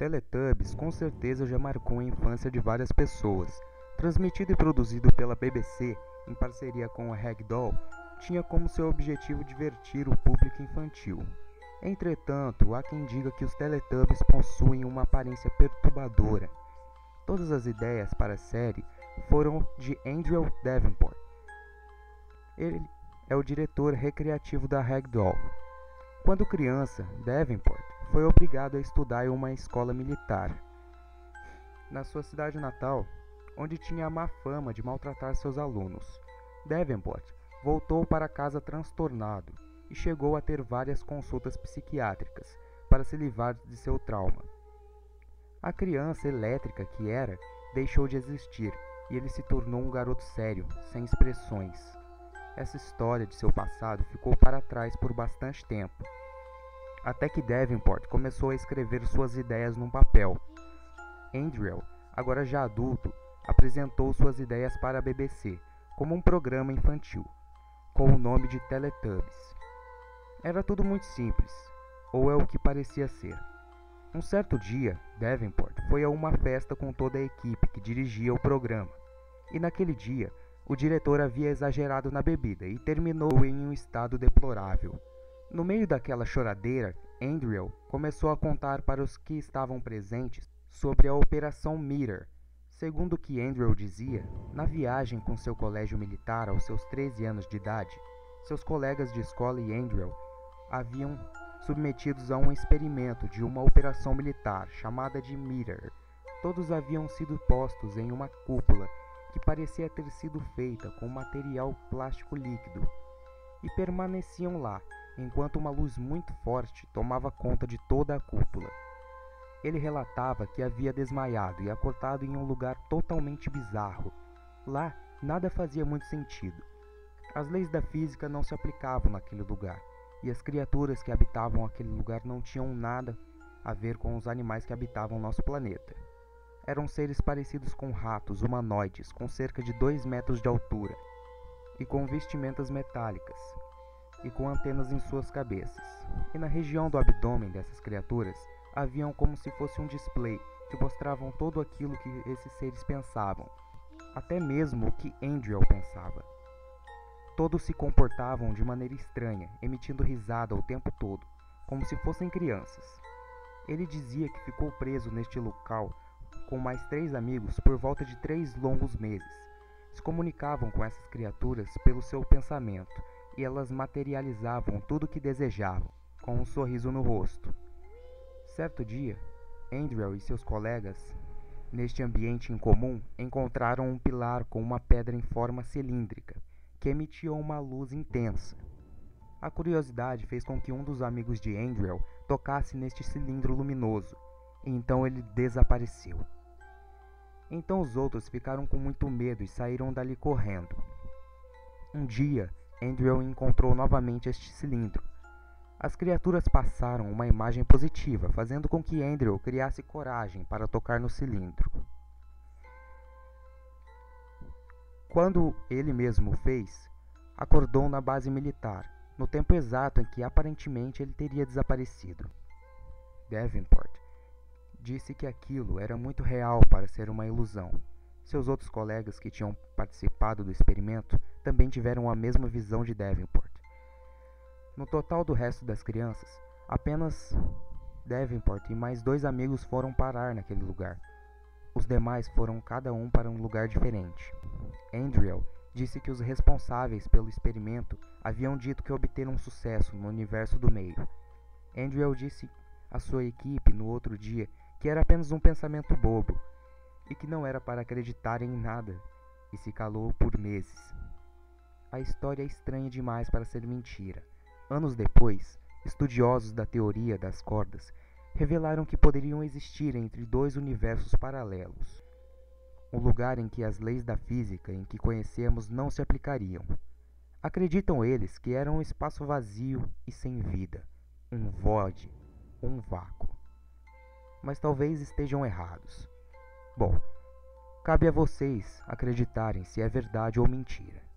Teletubbies com certeza já marcou a infância de várias pessoas. Transmitido e produzido pela BBC em parceria com a Ragdoll, tinha como seu objetivo divertir o público infantil. Entretanto, há quem diga que os Teletubbies possuem uma aparência perturbadora. Todas as ideias para a série foram de Andrew Davenport. Ele é o diretor recreativo da Ragdoll. Quando criança, Davenport foi obrigado a estudar em uma escola militar. Na sua cidade natal, onde tinha a má fama de maltratar seus alunos, Davenport voltou para casa transtornado e chegou a ter várias consultas psiquiátricas para se livrar de seu trauma. A criança elétrica que era deixou de existir e ele se tornou um garoto sério, sem expressões. Essa história de seu passado ficou para trás por bastante tempo até que Davenport começou a escrever suas ideias num papel. Andrew, agora já adulto, apresentou suas ideias para a BBC como um programa infantil, com o nome de Teletubbies. Era tudo muito simples, ou é o que parecia ser. Um certo dia, Davenport foi a uma festa com toda a equipe que dirigia o programa, e naquele dia, o diretor havia exagerado na bebida e terminou em um estado deplorável. No meio daquela choradeira, Andrew começou a contar para os que estavam presentes sobre a Operação Meter. Segundo o que Andrew dizia, na viagem com seu colégio militar aos seus 13 anos de idade, seus colegas de escola e Andrew haviam submetidos a um experimento de uma operação militar chamada de Meter. Todos haviam sido postos em uma cúpula que parecia ter sido feita com material plástico líquido e permaneciam lá enquanto uma luz muito forte tomava conta de toda a cúpula. Ele relatava que havia desmaiado e acordado em um lugar totalmente bizarro. Lá, nada fazia muito sentido. As leis da física não se aplicavam naquele lugar, e as criaturas que habitavam aquele lugar não tinham nada a ver com os animais que habitavam nosso planeta. Eram seres parecidos com ratos humanoides, com cerca de 2 metros de altura, e com vestimentas metálicas, e com antenas em suas cabeças. E na região do abdômen dessas criaturas haviam como se fosse um display que mostravam todo aquilo que esses seres pensavam, até mesmo o que Andrew pensava. Todos se comportavam de maneira estranha, emitindo risada o tempo todo, como se fossem crianças. Ele dizia que ficou preso neste local com mais três amigos por volta de três longos meses. Se comunicavam com essas criaturas pelo seu pensamento e elas materializavam tudo o que desejavam, com um sorriso no rosto. Certo dia, Andrew e seus colegas, neste ambiente incomum, encontraram um pilar com uma pedra em forma cilíndrica, que emitia uma luz intensa. A curiosidade fez com que um dos amigos de Andrew tocasse neste cilindro luminoso, e então ele desapareceu. Então os outros ficaram com muito medo e saíram dali correndo. Um dia, Andrew encontrou novamente este cilindro. As criaturas passaram uma imagem positiva, fazendo com que Andrew criasse coragem para tocar no cilindro. Quando ele mesmo fez, acordou na base militar, no tempo exato em que aparentemente ele teria desaparecido. Davenport disse que aquilo era muito real para ser uma ilusão. Seus outros colegas que tinham participado do experimento também tiveram a mesma visão de Davenport. No total do resto das crianças, apenas Davenport e mais dois amigos foram parar naquele lugar. Os demais foram cada um para um lugar diferente. Andrew disse que os responsáveis pelo experimento haviam dito que obteram sucesso no universo do meio. Andrew disse à sua equipe no outro dia que era apenas um pensamento bobo e que não era para acreditar em nada, e se calou por meses. A história é estranha demais para ser mentira. Anos depois, estudiosos da teoria das cordas revelaram que poderiam existir entre dois universos paralelos. Um lugar em que as leis da física em que conhecemos não se aplicariam. Acreditam eles que era um espaço vazio e sem vida, um void, um vácuo. Mas talvez estejam errados. Bom, cabe a vocês acreditarem se é verdade ou mentira.